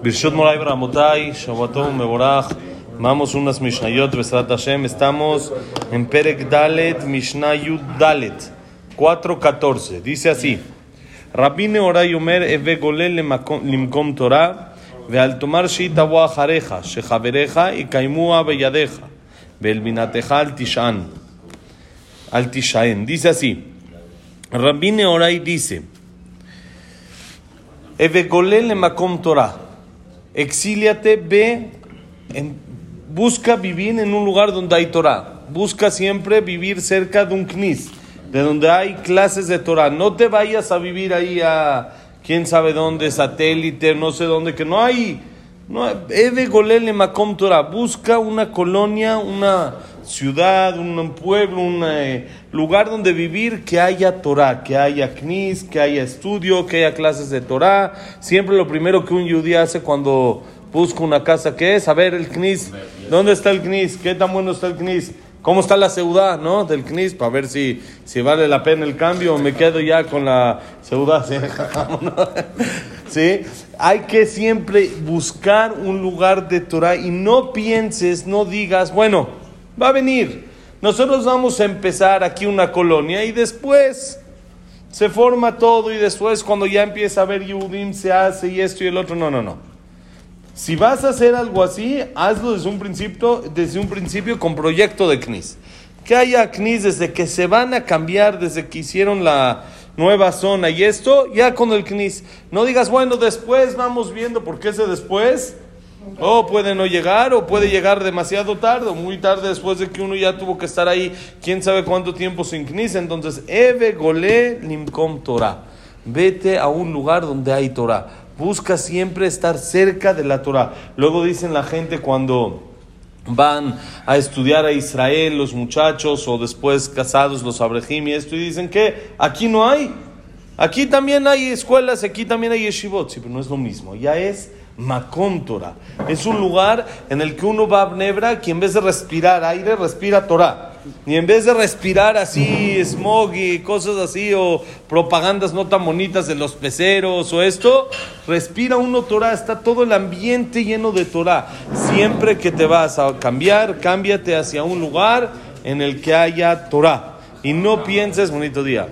Birshot Moray Baramotai, Shabbatom Meborach. Vamos unas Mishnayot, Besrat Hashem. Estamos en Perek Dalet, Mishnah Yud Dalet, 4.14. Dice así: Rabine Oray Omer Eve Golel Limkom Torah, Veal Tomar Shita Wahareja, Shechavereja y Kaimua Beyadeja, Belbinateja al Tishan. Al Tishaen. Dice así: Oray dice: Eve Golel Makom Torah exíliate, ve, busca vivir en un lugar donde hay Torah. Busca siempre vivir cerca de un knis, de donde hay clases de Torah. No te vayas a vivir ahí a quién sabe dónde, satélite, no sé dónde, que no hay. No, Eve Golel Makom Torah. Busca una colonia, una ciudad, un pueblo, un eh, lugar donde vivir que haya Torah, que haya knis, que haya estudio, que haya clases de Torah. Siempre lo primero que un judío hace cuando busca una casa, ¿qué es? A ver el knis. ¿Dónde está el knis? ¿Qué tan bueno está el knis? ¿Cómo está la ciudad, no? Del knis, para ver si, si vale la pena el cambio o me quedo ya con la ciudad. ¿Sí? Hay que siempre buscar un lugar de Torah y no pienses, no digas, bueno, Va a venir. Nosotros vamos a empezar aquí una colonia y después se forma todo y después cuando ya empieza a ver Yudim se hace y esto y el otro. No, no, no. Si vas a hacer algo así, hazlo desde un principio, desde un principio con proyecto de CNIS. Que haya CNIS desde que se van a cambiar, desde que hicieron la nueva zona y esto, ya con el CNIS. No digas, bueno, después vamos viendo, porque ese después o puede no llegar, o puede llegar demasiado tarde, o muy tarde después de que uno ya tuvo que estar ahí, quién sabe cuánto tiempo sin knis. Entonces, Eve Gole Limkom Torah. Vete a un lugar donde hay Torah. Busca siempre estar cerca de la Torah. Luego dicen la gente cuando van a estudiar a Israel, los muchachos, o después casados, los abrejim y esto, y dicen que aquí no hay. Aquí también hay escuelas, aquí también hay yeshivot, pero no es lo mismo. Ya es Makom Torah. Es un lugar en el que uno va a Nebra que en vez de respirar aire, respira Torah. Y en vez de respirar así smog y cosas así o propagandas no tan bonitas de los peceros o esto, respira uno Torah. Está todo el ambiente lleno de Torah. Siempre que te vas a cambiar, cámbiate hacia un lugar en el que haya Torah. Y no pienses, bonito día,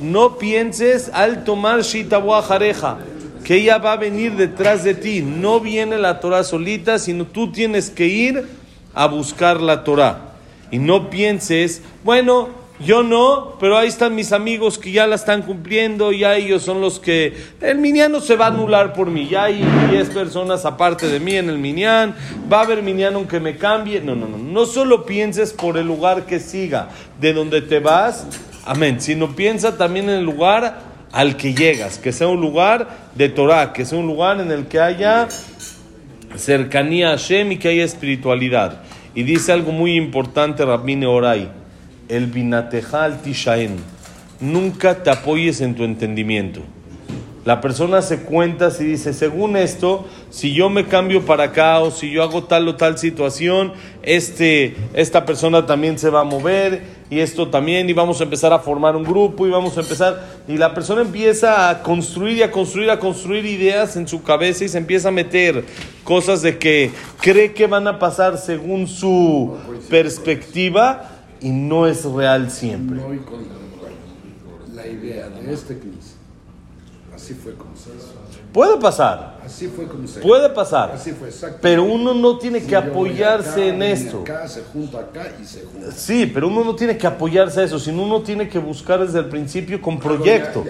no pienses al tomar Shita Jareja que ella va a venir detrás de ti. No viene la Torah solita, sino tú tienes que ir a buscar la Torah. Y no pienses, bueno, yo no, pero ahí están mis amigos que ya la están cumpliendo, ya ellos son los que... El miniano se va a anular por mí, ya hay 10 personas aparte de mí en el minián, va a haber miniano aunque me cambie. No, no, no, no solo pienses por el lugar que siga, de donde te vas, amén, sino piensa también en el lugar al que llegas, que sea un lugar de Torah, que sea un lugar en el que haya cercanía a Hashem y que haya espiritualidad. Y dice algo muy importante Rabine Oray, el binatejal tishaen, nunca te apoyes en tu entendimiento. La persona se cuenta si dice, según esto, si yo me cambio para acá o si yo hago tal o tal situación, este, esta persona también se va a mover y esto también y vamos a empezar a formar un grupo y vamos a empezar y la persona empieza a construir y a construir, a construir ideas en su cabeza y se empieza a meter cosas de que cree que van a pasar según su perspectiva y no es real siempre. La idea de este Así fue como se Puede pasar. Así fue como se Puede pasar. Así fue, Pero uno no tiene que apoyarse en esto. Acá, se junta acá y se junta. Sí, pero uno no tiene que apoyarse a eso, sino uno tiene que buscar desde el principio con proyecto,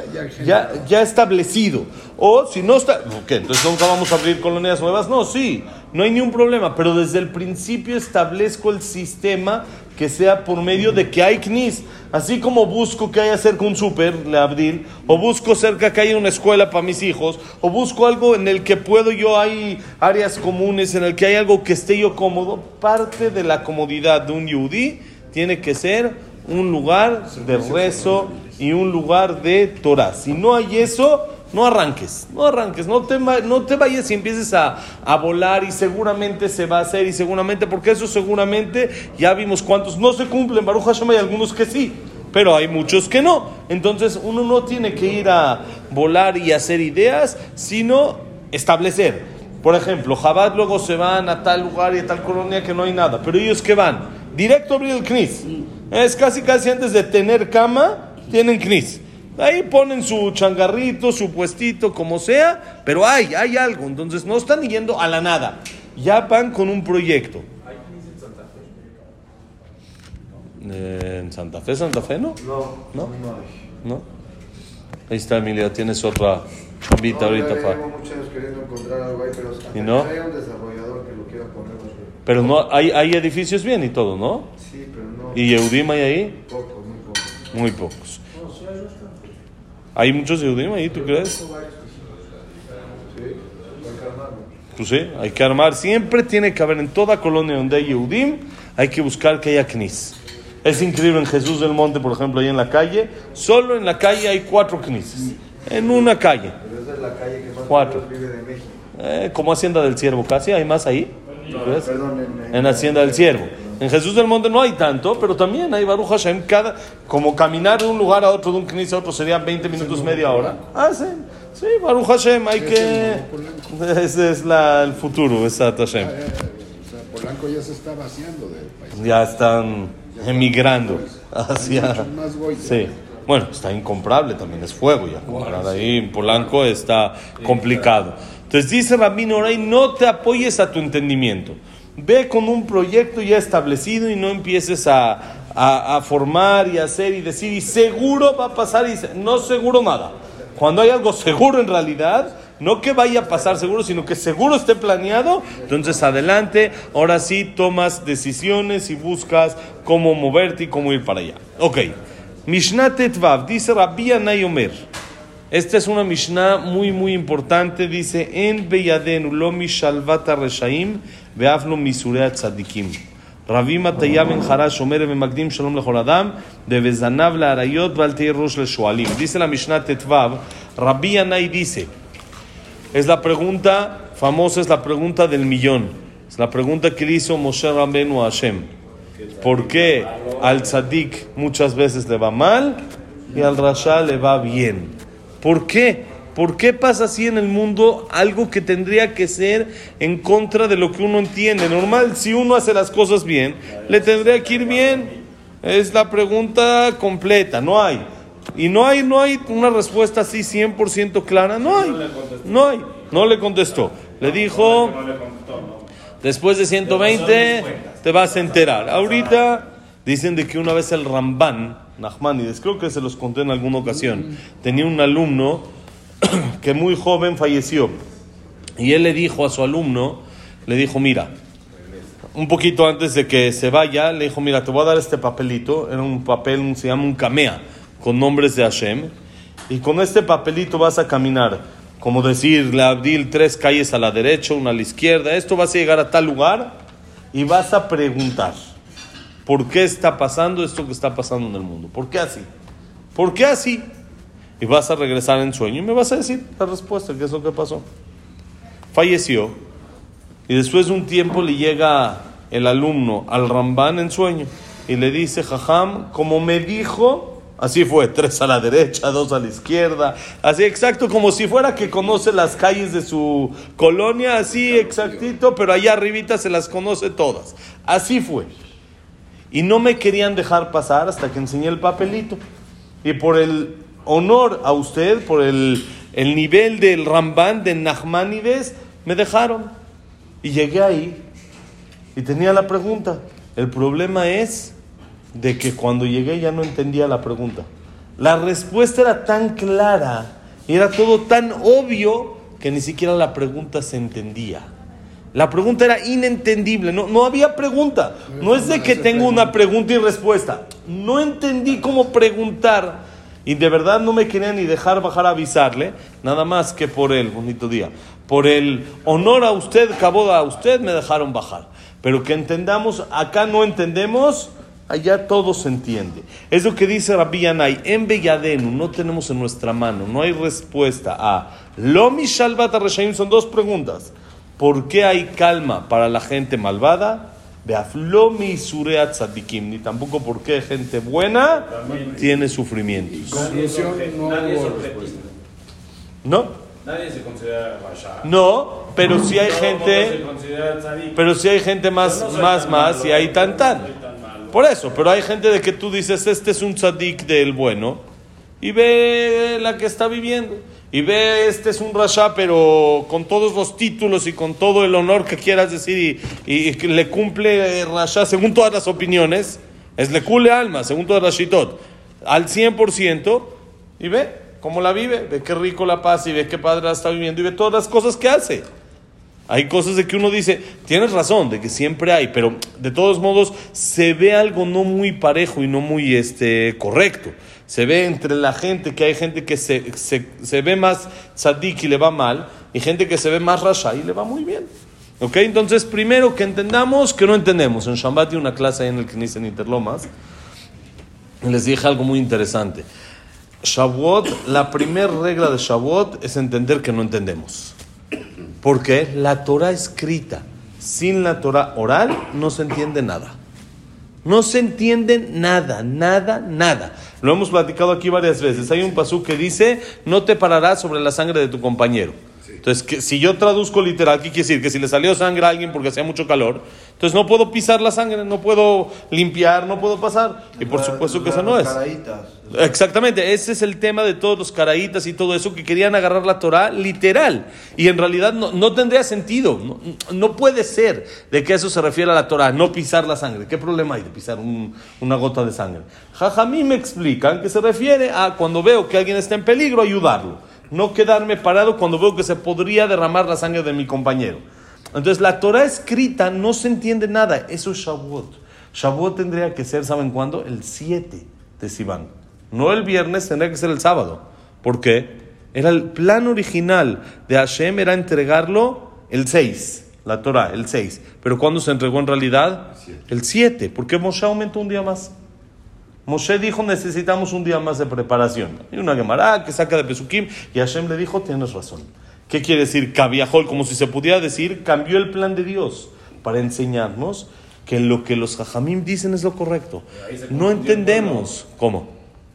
ya, ya, establecido. O si no está, ¿qué? Entonces nunca vamos a abrir colonias nuevas. No, sí, no hay ningún problema, pero desde el principio establezco el sistema que sea por medio de que hay CNIS. Así como busco que haya cerca un súper, le Abdil, o busco cerca que haya una escuela para mis hijos, o busco algo en el que puedo yo, hay áreas comunes, en el que hay algo que esté yo cómodo. Parte de la comodidad de un yudí tiene que ser un lugar de rezo y un lugar de Torah. Si no hay eso, no arranques, no arranques, no te, no te vayas y empieces a, a, volar y seguramente se va a hacer y seguramente, porque eso seguramente ya vimos cuántos no se cumplen, Baruch Hashem hay algunos que sí, pero hay muchos que no. Entonces uno no tiene que ir a volar y hacer ideas, sino establecer. Por ejemplo, Jabad luego se van a tal lugar y a tal colonia que no hay nada. Pero ellos que van directo a abrir el CNIS. Es casi casi antes de tener cama, tienen CNIS. Ahí ponen su changarrito, su puestito, como sea, pero hay, hay algo. Entonces no están yendo a la nada. Ya van con un proyecto. Eh, ¿En Santa Fe, Santa Fe no? No, ¿No? no hay. Ahí está Emilia, tienes otra chambita No, ahorita para... muchos años queriendo encontrar algo ahí, pero hasta ¿Y no? haya un desarrollador que lo quiera poner, sé. Pero no, hay, hay edificios bien y todo, ¿no? Sí, pero no. ¿Y Yehudim hay ahí? Poco, muy poco. Muy pocos. ¿Hay muchos Yehudim ahí, tú crees? Sí, hay que armarlo. Pues sí, hay que armar. Siempre tiene que haber en toda colonia donde hay Yehudim, hay que buscar que haya Knis. Es increíble en Jesús del Monte, por ejemplo, ahí en la calle. Solo en la calle hay cuatro Knises. En una calle. Pero esa es la calle que más Cuatro. vive de México. Eh, como Hacienda del Ciervo casi, ¿hay más ahí? ¿Tú crees? Perdón, en, En Hacienda del Ciervo. En Jesús del Monte no hay tanto, pero también hay Baruch Hashem. Cada, como caminar de un lugar a otro, de un knis a otro, serían 20 minutos, media hora. Ah, sí. Sí, Baruch Hashem, hay que... Ese es la, el futuro, Besat Hashem. Eh, o sea, Polanco ya se está vaciando del país. Ya están emigrando hacia... Más. Sí. Bueno, está incomprable también, es fuego ya. Comprar ahí en Polanco está complicado. Entonces dice Rabino Oray, no te apoyes a tu entendimiento. Ve con un proyecto ya establecido y no empieces a, a- a formar y hacer y decir, y seguro va a pasar, y no seguro nada. Cuando hay algo seguro en realidad, no que vaya a pasar seguro, sino que seguro esté planeado, entonces adelante, ahora sí tomas decisiones y buscas cómo moverte y cómo ir para allá. Ok, Mishnah Tetvav, dice Rabbi Anay Omer. Esta es una Mishnah muy, muy importante. Dice: En Beyadenu lo mishalvata reshaim, veaflo misurea tzadikim. Rabbi Mataya ben Harash Omer במקדים שלום לכל אדם, ובזנב לאריות ואל תהיה ראש לשועלים. Dice la Mishnah Tetvav, Rabbi Anay dice, es la pregunta famosa, es la pregunta del millón. Es la pregunta que le hizo Moshe Rabbenu a Hashem. ¿Por qué al tzadik muchas veces le va mal y al rasha le va bien? ¿Por qué? ¿Por qué pasa así en el mundo algo que tendría que ser en contra de lo que uno entiende? Normal, si uno hace las cosas bien, le tendría que ir bien. Es la pregunta completa, no hay. Y no hay, no hay una respuesta así 100% clara, no hay. No hay. No le contestó. Le dijo, después de 120 te vas a enterar. Ahorita dicen de que una vez el Ramban, Nachmanides, creo que se los conté en alguna ocasión, tenía un alumno que muy joven falleció. Y él le dijo a su alumno, le dijo, mira, un poquito antes de que se vaya, le dijo, mira, te voy a dar este papelito, era un papel, se llama un camea, con nombres de Hashem, y con este papelito vas a caminar, como decir, le Abdil, tres calles a la derecha, una a la izquierda, esto vas a llegar a tal lugar, y vas a preguntar, ¿por qué está pasando esto que está pasando en el mundo? ¿Por qué así? ¿Por qué así? Y vas a regresar en sueño y me vas a decir la respuesta, qué es lo que pasó. Falleció, y después de un tiempo le llega el alumno al Ramban en sueño y le dice, Jajam, como me dijo, así fue, tres a la derecha, dos a la izquierda, así exacto, como si fuera que conoce las calles de su colonia, así exactito, pero allá arribita se las conoce todas. Así fue. Y no me querían dejar pasar hasta que enseñé el papelito. Y por el honor a usted, por el, el nivel del Ramban, de Nachmanides, me dejaron. Y llegué ahí y tenía la pregunta. El problema es de que cuando llegué ya no entendía la pregunta. La respuesta era tan clara y era todo tan obvio que ni siquiera la pregunta se entendía. La pregunta era inentendible, no, no había pregunta. No es de que tengo una pregunta y respuesta. No entendí cómo preguntar y de verdad no me querían ni dejar bajar a avisarle, nada más que por el bonito día. Por el honor a usted, caboda a usted, me dejaron bajar. Pero que entendamos, acá no entendemos, allá todo se entiende. Es lo que dice Rabbi Yanai, en Belladenu no tenemos en nuestra mano, no hay respuesta a Lomi Shalvat Reshaim, son dos preguntas. ¿Por qué hay calma para la gente malvada? Beaflomi Surea Tzadikim, ni tampoco por qué gente buena tiene sufrimientos. No Nadie es. ¿No? Nadie se considera Rasha. No, pero sí hay se gente, pero sí hay gente más, no más, más, malo, y hay tan, no tan. tan malo. Por eso, pero hay gente de que tú dices, este es un tzadik del bueno, y ve la que está viviendo. Y ve, este es un rasha, pero con todos los títulos y con todo el honor que quieras decir, y, y que le cumple eh, rasha según todas las opiniones, es le cule alma, según todas las shitot, al 100%, y ve cómo la vive, ve qué rico la paz, y ve qué padre la está viviendo, y ve todas las cosas que hace. Hay cosas de que uno dice, tienes razón, de que siempre hay, pero de todos modos se ve algo no muy parejo y no muy este, correcto. Se ve entre la gente que hay gente que se, se, se ve más tzadik y le va mal, y gente que se ve más rasha y le va muy bien. ¿Ok? Entonces, primero que entendamos que no entendemos. En Shambat una clase ahí en el que en Interlomas, les dije algo muy interesante. Shavuot, la primera regla de Shavuot es entender que no entendemos. Porque la Torah escrita sin la Torah oral no se entiende nada. No se entiende nada, nada, nada. Lo hemos platicado aquí varias veces. Hay un pasú que dice, no te pararás sobre la sangre de tu compañero. Entonces, que, si yo traduzco literal, ¿qué quiere decir? Que si le salió sangre a alguien porque hacía mucho calor, entonces no puedo pisar la sangre, no puedo limpiar, no puedo pasar. Y por supuesto que eso no es. Exactamente, ese es el tema de todos los caraítas y todo eso que querían agarrar la Torah literal. Y en realidad no, no tendría sentido, no, no puede ser de que eso se refiere a la Torah, no pisar la sangre. ¿Qué problema hay de pisar un- una gota de sangre? Jajamí me explican que se refiere a cuando veo que alguien está en peligro, ayudarlo. No quedarme parado cuando veo que se podría derramar la sangre de mi compañero. Entonces la Torah escrita no se entiende nada, eso es Shavuot. Shavuot tendría que ser, ¿saben cuándo? El 7 de Sivan. No el viernes, tendría que ser el sábado. ¿Por qué? Era el plan original de Hashem, era entregarlo el 6, la Torah, el 6. Pero ¿cuándo se entregó en realidad? El 7. ¿Por qué Moshe aumentó un día más? Moshe dijo necesitamos un día más de preparación. Hay una Gemara que saca de Pesukim y Hashem le dijo tienes razón. ¿Qué quiere decir? Cabiajol, como si se pudiera decir, cambió el plan de Dios para enseñarnos que lo que los Jajamim dicen es lo correcto. No entendemos. ¿Cómo?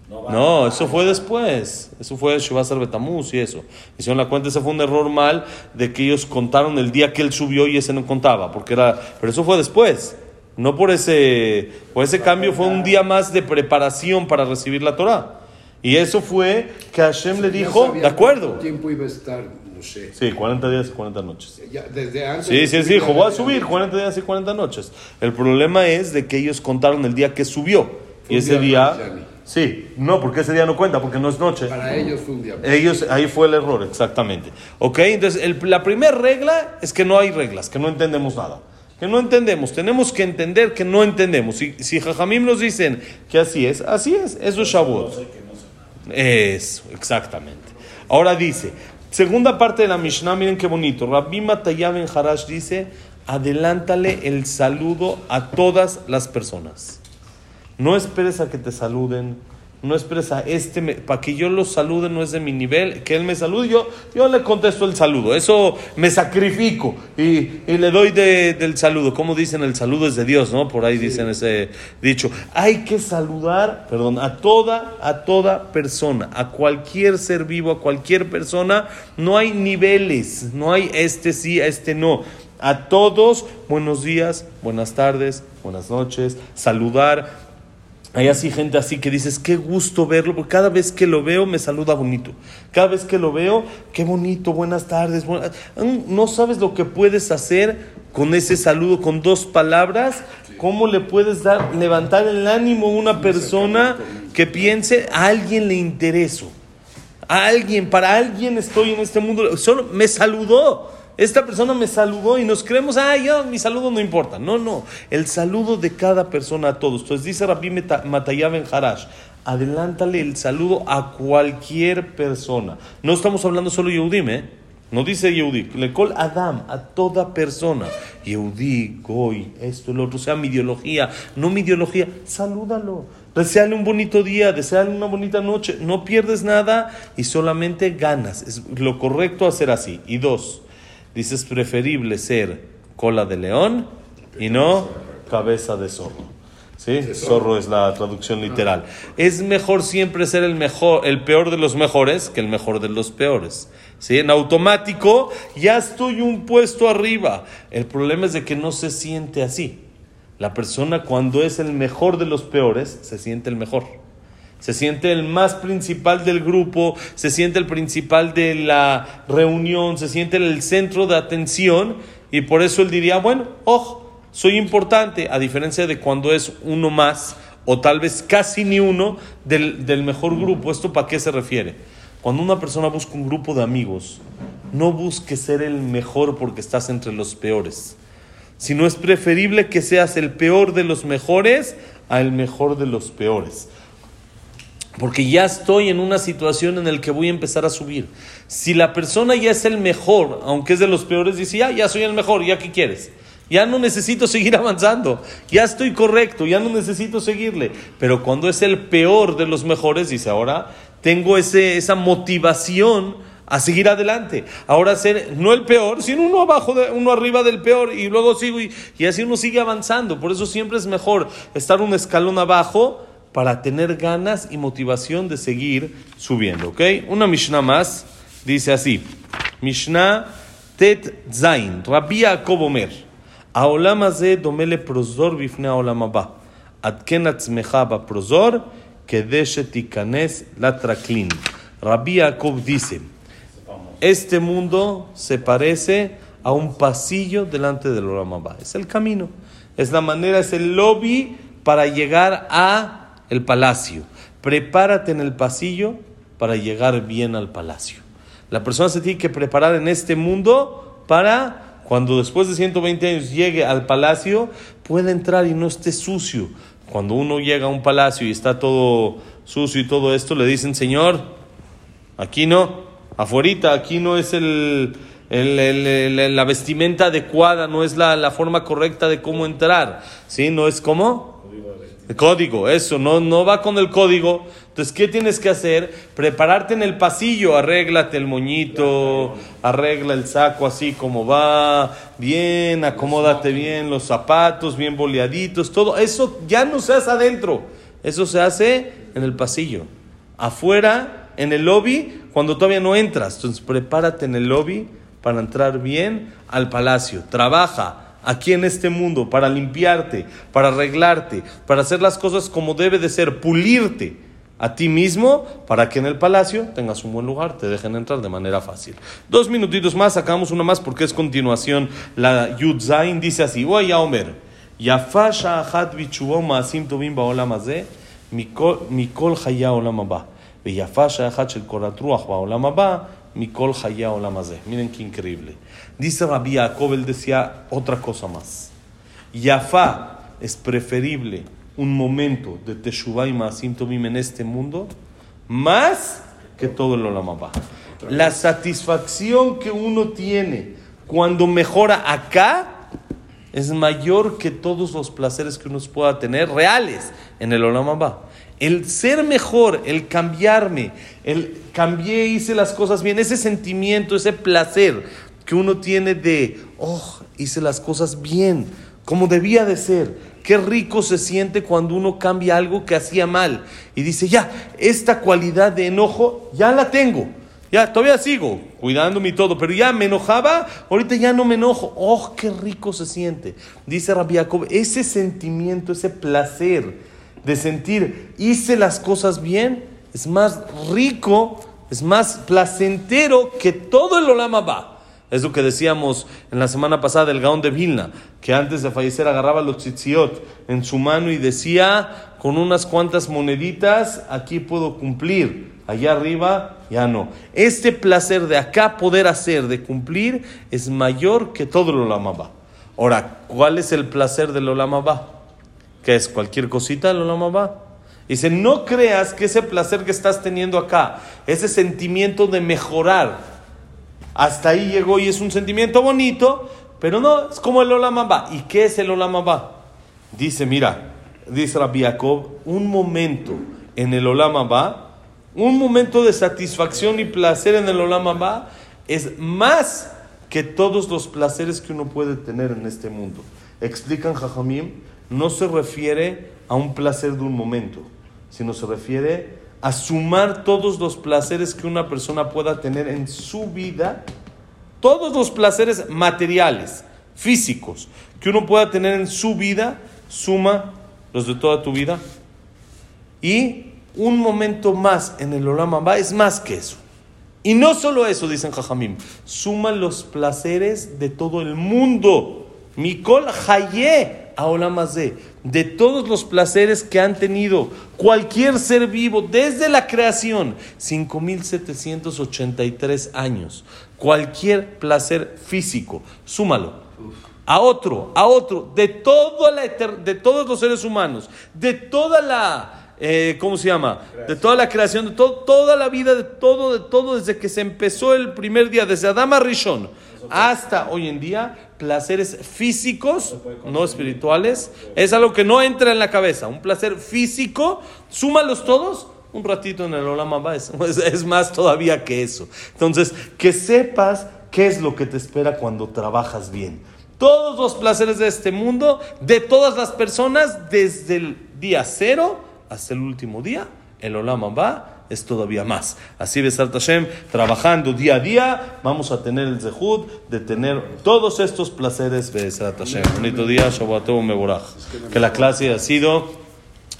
No eso fue después. Eso fue Shivasar Betamuz y eso. Hicieron la cuenta, ese fue un error mal de que ellos contaron el día que él subió y ese no contaba, porque era, pero eso fue después. No por ese, por ese cambio fue un día más de preparación para recibir la Torah. Y eso fue que Hashem le Ya dijo, de acuerdo. tiempo iba a estar Moshe? Sí, 40 días y 40 noches. Ya, desde antes. Sí, sí, sí, dijo, voy a subir 40 días y 40 noches. El problema es de que ellos contaron el día que subió. Y ese día. Sí, no, porque ese día no cuenta, porque no es noche. Para ellos fue un día. Ellos, ahí fue el error, exactamente. ¿Ok? Entonces, el- la primera regla es que no hay reglas, que no entendemos nada. Que no entendemos, tenemos que entender que no entendemos. Si, si Jajamim nos dicen que así es, así es, eso es Shavuot. Eso, exactamente. Ahora dice, segunda parte de la Mishnah, miren qué bonito. Rabbi Matayab en Harash dice, adelántale el saludo a todas las personas. No esperes a que te saluden. No esperes a este, me- para que yo lo salude, no es de mi nivel, que él me salude, yo, yo le contesto el saludo. Eso me sacrifico y, y le doy de- del saludo. Como dicen, el saludo es de Dios, ¿no? Por ahí dicen ese dicho. Hay que saludar, perdón, a toda, a toda persona, a cualquier ser vivo, a cualquier persona. No hay niveles, no hay este sí, este no. A todos, buenos días, buenas tardes, buenas noches, saludar. Hay así gente así que dices, qué gusto verlo, porque cada vez que lo veo me saluda bonito. Cada vez que lo veo, qué bonito, buenas tardes. buenas-". Mm, No sabes lo que puedes hacer con ese saludo, con dos palabras, cómo le puedes dar, levantar el ánimo a una persona que piense, a alguien le intereso. A alguien, para alguien estoy en este mundo. Solo me saludó. Esta persona me saludó y nos creemos, ah, yo, mi saludo no importa. No, no. El saludo de cada persona a todos. Entonces dice Rabbi Matayab en Harash, adelántale el saludo a cualquier persona. No estamos hablando solo Yehudim, ¿eh? No dice Yehudi, le col Adam, a toda persona. Yehudi, Goy, esto, el otro, sea mi ideología, no mi ideología, salúdalo. Deseale un bonito día, deseale una bonita noche. No pierdes nada y solamente ganas. Es lo correcto hacer así. Y dos, dices preferible ser cola de león y no cabeza de zorro. ¿Sí? Zorro es la traducción literal. Es mejor siempre ser el mejor, el peor de los mejores que el mejor de los peores. ¿Sí? En automático ya estoy un puesto arriba. El problema es de que no se siente así. La persona cuando es el mejor de los peores se siente el mejor. Se siente el más principal del grupo, se siente el principal de la reunión, se siente el centro de atención y por eso él diría, bueno, ojo, soy importante, a diferencia de cuando es uno más o tal vez casi ni uno del, del mejor grupo. ¿Esto para qué se refiere? Cuando una persona busca un grupo de amigos, no busque ser el mejor porque estás entre los peores, sino es preferible que seas el peor de los mejores a el mejor de los peores. Porque ya estoy en una situación en la que voy a empezar a subir. Si la persona ya es el mejor, aunque es de los peores, dice, ya, ya soy el mejor, ¿ya qué quieres? Ya no necesito seguir avanzando, ya estoy correcto, ya no necesito seguirle. Pero cuando es el peor de los mejores, dice, ahora tengo ese, esa motivación a seguir adelante. Ahora ser no el peor, sino uno abajo, uno arriba del peor y luego sigo y, y así uno sigue avanzando. Por eso siempre es mejor estar un escalón abajo para tener ganas y motivación de seguir subiendo. ¿Ok? Una Mishnah más dice así: Mishnah Tet Zain, Rabbi Yaakov Omer, Aolam Azeh Prozor Bifne Rabbi Yaakov dice: Este mundo se parece a un pasillo delante del Olam Es el camino, es la manera, es el lobby para llegar a el palacio. Prepárate en el pasillo para llegar bien al palacio. La persona se tiene que preparar en este mundo para cuando después de 120 años llegue al palacio, pueda entrar y no esté sucio. Cuando uno llega a un palacio y está todo sucio y todo esto, le dicen, Señor, aquí no, afuerita, aquí no es el, la vestimenta adecuada, no es la, la forma correcta de cómo entrar. ¿Sí? ¿No es cómo? El código, eso, no, no va con el código. Entonces, ¿qué tienes que hacer? Prepararte en el pasillo, arréglate el moñito, arregla el saco así como va, bien, acomódate bien los zapatos, bien boleaditos, todo. Eso ya no se hace adentro, eso se hace en el pasillo. Afuera, en el lobby, cuando todavía no entras. Entonces, prepárate en el lobby para entrar bien al palacio. Trabaja aquí en este mundo para limpiarte, para arreglarte, para hacer las cosas como debe de ser, pulirte a ti mismo para que en el palacio tengas un buen lugar, te dejen entrar de manera fácil. Dos minutitos más, sacamos una más porque es continuación. La Yudzain dice así, voy a Omer, Maasim Mikol Shel Korat Ruach Baolam Miren qué increíble. Dice Rabbi Yaakov, él decía otra cosa más. Yafá es preferible un momento de Teshuvah y Maasim en este mundo más que todo el Olam Abba. La satisfacción que uno tiene cuando mejora acá es mayor que todos los placeres que uno pueda tener reales en el Olam Abba. El ser mejor, el cambiarme, el cambié, hice las cosas bien, ese sentimiento, ese placer que uno tiene de, oh, hice las cosas bien, como debía de ser. Qué rico se siente cuando uno cambia algo que hacía mal y dice, ya, esta cualidad de enojo ya la tengo. Ya, todavía sigo cuidándome y todo, pero ya me enojaba, ahorita ya no me enojo. ¡Oh, qué rico se siente! Dice Rabbi Jacob, ese sentimiento, ese placer de sentir, hice las cosas bien, es más rico, es más placentero que todo el Olama va. Es lo que decíamos en la semana pasada del Gaón de Vilna, que antes de fallecer agarraba los tzitziot en su mano y decía, con unas cuantas moneditas, aquí puedo cumplir, allá arriba ya no. Este placer de acá poder hacer, de cumplir, es mayor que todo el Olama va. Ahora, ¿cuál es el placer del Olama va? ¿Qué es? ¿Cualquier cosita del Olama va? Dice, no creas que ese placer que estás teniendo acá, ese sentimiento de mejorar, hasta ahí llegó y es un sentimiento bonito, pero no, es como el Olam Abba. ¿Y qué es el Olam Abba? Dice, mira, dice Rabbi Jacob, un momento en el Olam Abba, un momento de satisfacción y placer en el Olam Abba es más que todos los placeres que uno puede tener en este mundo. Explican Jajamim, no se refiere a un placer de un momento, sino se refiere a sumar todos los placeres que una persona pueda tener en su vida, todos los placeres materiales, físicos, que uno pueda tener en su vida, suma los de toda tu vida. Y un momento más en el Olam Abba es más que eso. Y no solo eso, dicen Jajamim, suma los placeres de todo el mundo. Mikol Haye a Olam Hazé, de todos los placeres que han tenido cualquier ser vivo desde la creación, 5783 años. Cualquier placer físico, súmalo a otro, a otro, de, toda la de todos los seres humanos, de toda la, eh, ¿cómo se llama? De toda la creación, de to- toda la vida, de todo, de todo, desde que se empezó el primer día, desde Adama Rishon hasta hoy en día, placeres físicos, no espirituales, es algo que no entra en la cabeza, un placer físico, súmalos todos. Un ratito en el Olam Abba es, es- más todavía que eso. Entonces, que sepas qué es lo que te espera cuando trabajas bien todos los placeres de este mundo, de todas las personas, desde el día cero hasta el último día, el Olam Abba es todavía más. Así Besart Hashem, trabajando día a día, vamos a tener el zehud de tener todos estos placeres Besart Hashem. Bonito día, Shabbatov Meborach. Que la clase ha sido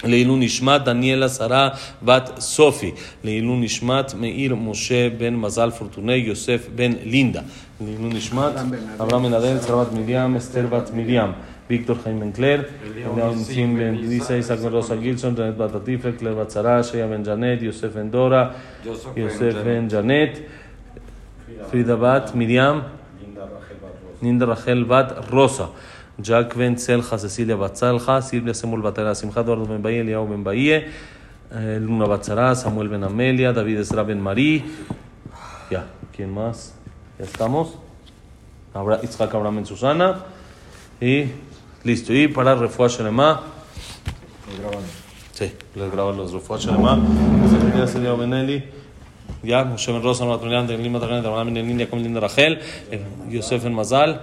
לעילוי נשמת דניאלה שרה בת סופי, לעילוי נשמת מאיר משה בן מזל פורטוני יוסף בן לינדה, לעילוי נשמת אברהם בן אדל, שרה בת מרים, אסתר בת מרים, ויקטור חיים בן קלר, אליהו ניסים בן דיסה, יצחק בן רוסה גילסון, ג'נט בת עטיפה, קלר בת שרה, שיה בן ג'נט, יוסף בן דורה, יוסף בן ג'נט, פרידה בת מרים, Ninda Rachel Bat Rosa, Jack Ben Celja, Cecilia Bat Salja, Silvia Semul Batara, Simcha Eduardo Ben Bahía, Eliao Ben Bahía, eh, Luna Batzara, Samuel Ben Amelia, David Esra Ben Marí. Ya, ¿quién más? Ya estamos. Abra, Itzhak Abraham Ben Susana. Y listo. Y para Refuah Shelema. Sí, les graban los Refuah Shelema. Secretaria Celia Ben Eli. Ya, Moshe Ben Rosa, Noat Miriam, Tegelim Matagán, Abraham Ben Niña, como Linda Rachel, Yosef Ben Mazal,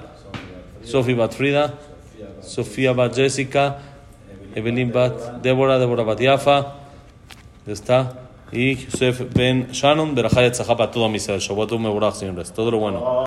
Sofi Bat Frida, Sofía Bat Jessica, Evelyn Bat Débora, Débora Bat Yafa, ya está, y Yosef Ben Shannon, Berajayat Zahapa, todo mi ser, Shabbat Meborach, señores, todo lo bueno.